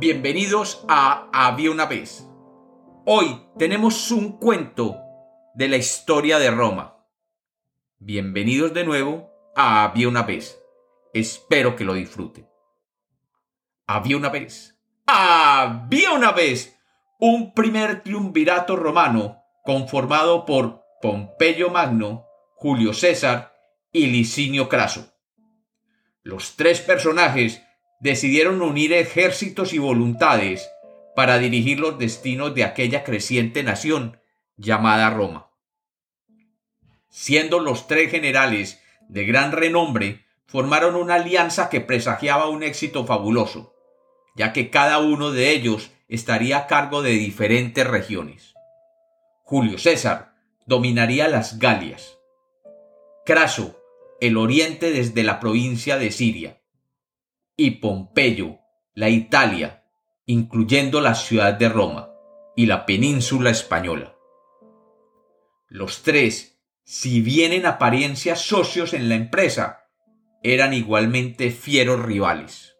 Bienvenidos a Había una vez. Hoy tenemos un cuento de la historia de Roma. Bienvenidos de nuevo a Había una vez. Espero que lo disfruten. Había una vez. Había una vez un primer triunvirato romano conformado por Pompeyo Magno, Julio César y Licinio Craso. Los tres personajes decidieron unir ejércitos y voluntades para dirigir los destinos de aquella creciente nación llamada Roma. Siendo los tres generales de gran renombre, formaron una alianza que presagiaba un éxito fabuloso, ya que cada uno de ellos estaría a cargo de diferentes regiones. Julio César dominaría las Galias, Craso el oriente desde la provincia de Siria, y Pompeyo, la Italia, incluyendo la ciudad de Roma y la península española. Los tres, si bien en apariencia socios en la empresa, eran igualmente fieros rivales.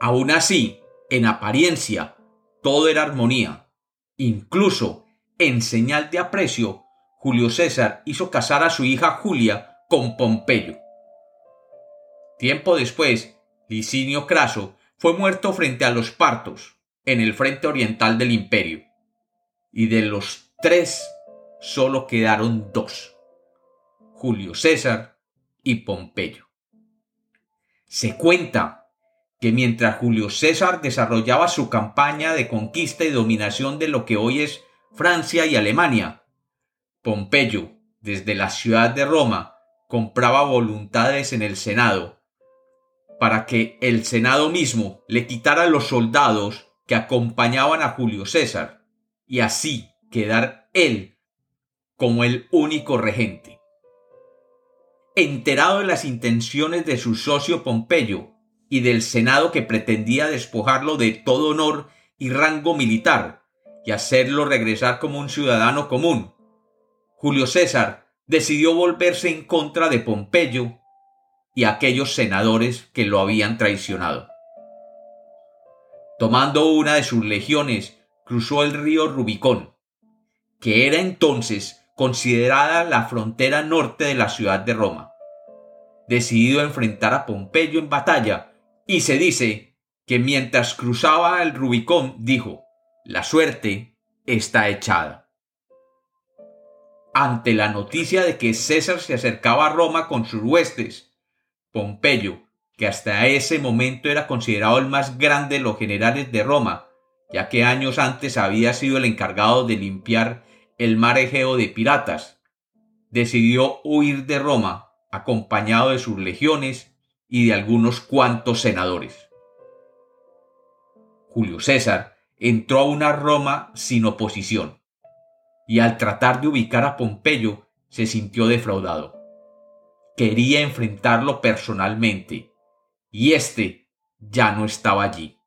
Aun así, en apariencia, todo era armonía. Incluso, en señal de aprecio, Julio César hizo casar a su hija Julia con Pompeyo. Tiempo después, Licinio Craso fue muerto frente a los partos, en el frente oriental del imperio. Y de los tres solo quedaron dos, Julio César y Pompeyo. Se cuenta que mientras Julio César desarrollaba su campaña de conquista y dominación de lo que hoy es Francia y Alemania, Pompeyo, desde la ciudad de Roma, compraba voluntades en el Senado para que el Senado mismo le quitara los soldados que acompañaban a Julio César y así quedar él como el único regente. Enterado de las intenciones de su socio Pompeyo y del Senado que pretendía despojarlo de todo honor y rango militar y hacerlo regresar como un ciudadano común, Julio César decidió volverse en contra de Pompeyo y aquellos senadores que lo habían traicionado. Tomando una de sus legiones, cruzó el río Rubicón, que era entonces considerada la frontera norte de la ciudad de Roma. Decidido a enfrentar a Pompeyo en batalla, y se dice que mientras cruzaba el Rubicón dijo, la suerte está echada. Ante la noticia de que César se acercaba a Roma con sus huestes, Pompeyo, que hasta ese momento era considerado el más grande de los generales de Roma, ya que años antes había sido el encargado de limpiar el mar Egeo de piratas, decidió huir de Roma acompañado de sus legiones y de algunos cuantos senadores. Julio César entró a una Roma sin oposición, y al tratar de ubicar a Pompeyo se sintió defraudado quería enfrentarlo personalmente, y éste ya no estaba allí.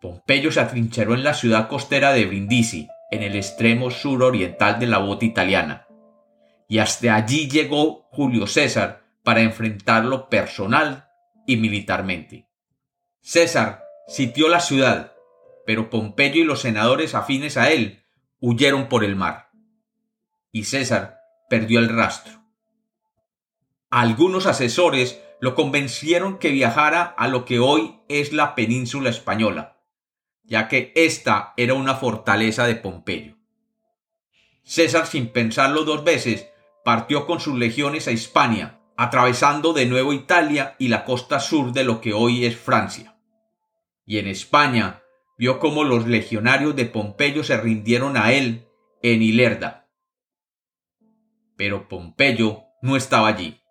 Pompeyo se atrincheró en la ciudad costera de Brindisi, en el extremo suroriental de la bota italiana, y hasta allí llegó Julio César para enfrentarlo personal y militarmente. César sitió la ciudad, pero Pompeyo y los senadores afines a él huyeron por el mar, y César perdió el rastro. Algunos asesores lo convencieron que viajara a lo que hoy es la península española, ya que esta era una fortaleza de Pompeyo. César, sin pensarlo dos veces, partió con sus legiones a Hispania, atravesando de nuevo Italia y la costa sur de lo que hoy es Francia. Y en España vio cómo los legionarios de Pompeyo se rindieron a él en Ilerda. Pero Pompeyo no estaba allí.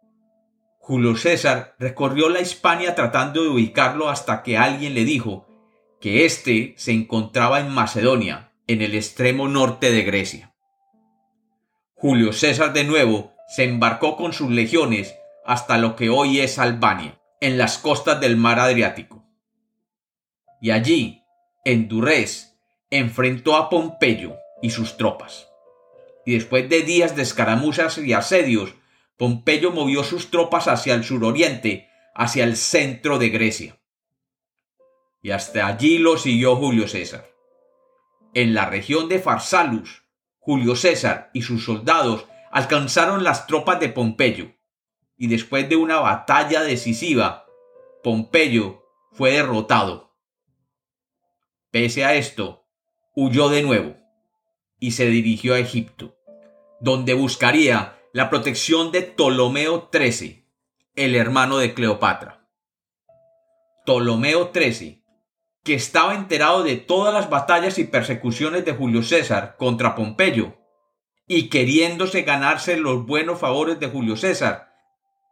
Julio César recorrió la Hispania tratando de ubicarlo hasta que alguien le dijo que éste se encontraba en Macedonia, en el extremo norte de Grecia. Julio César de nuevo se embarcó con sus legiones hasta lo que hoy es Albania, en las costas del mar Adriático. Y allí, en Durrés, enfrentó a Pompeyo y sus tropas. Y después de días de escaramuzas y asedios, Pompeyo movió sus tropas hacia el suroriente, hacia el centro de Grecia. y hasta allí lo siguió Julio César. En la región de Farsalus, Julio César y sus soldados alcanzaron las tropas de Pompeyo, y después de una batalla decisiva, Pompeyo fue derrotado. Pese a esto, huyó de nuevo y se dirigió a Egipto, donde buscaría la protección de Ptolomeo XIII, el hermano de Cleopatra. Ptolomeo XIII que estaba enterado de todas las batallas y persecuciones de Julio César contra Pompeyo, y queriéndose ganarse los buenos favores de Julio César,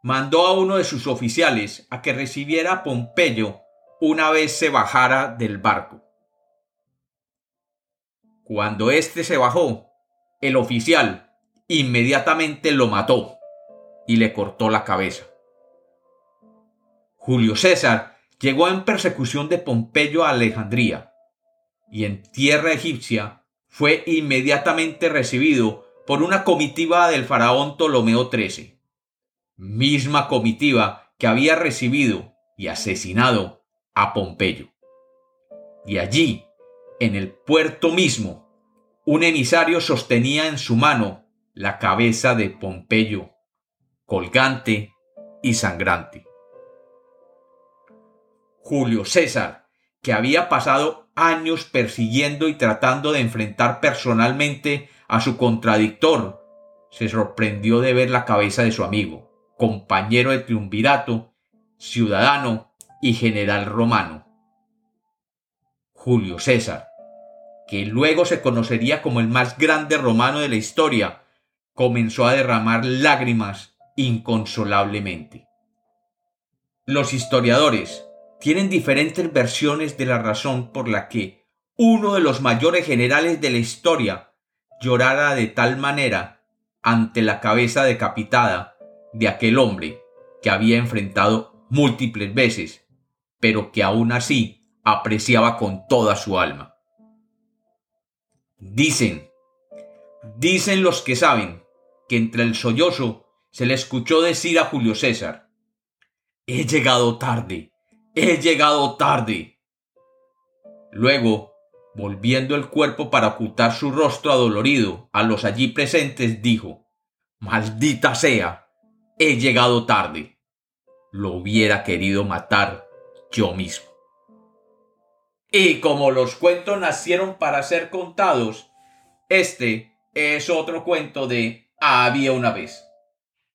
mandó a uno de sus oficiales a que recibiera a Pompeyo una vez se bajara del barco. Cuando éste se bajó, el oficial inmediatamente lo mató y le cortó la cabeza. Julio César llegó en persecución de Pompeyo a Alejandría, y en tierra egipcia fue inmediatamente recibido por una comitiva del faraón Ptolomeo XIII, misma comitiva que había recibido y asesinado a Pompeyo. Y allí, en el puerto mismo, un emisario sostenía en su mano la cabeza de Pompeyo, colgante y sangrante. Julio César, que había pasado años persiguiendo y tratando de enfrentar personalmente a su contradictor, se sorprendió de ver la cabeza de su amigo, compañero de triunvirato, ciudadano y general romano. Julio César, que luego se conocería como el más grande romano de la historia, comenzó a derramar lágrimas inconsolablemente. Los historiadores, tienen diferentes versiones de la razón por la que uno de los mayores generales de la historia llorara de tal manera ante la cabeza decapitada de aquel hombre que había enfrentado múltiples veces, pero que aún así apreciaba con toda su alma. Dicen, dicen los que saben, que entre el sollozo se le escuchó decir a Julio César, He llegado tarde, He llegado tarde. Luego, volviendo el cuerpo para ocultar su rostro adolorido a los allí presentes, dijo Maldita sea. He llegado tarde. Lo hubiera querido matar yo mismo. Y como los cuentos nacieron para ser contados, este es otro cuento de Había una vez.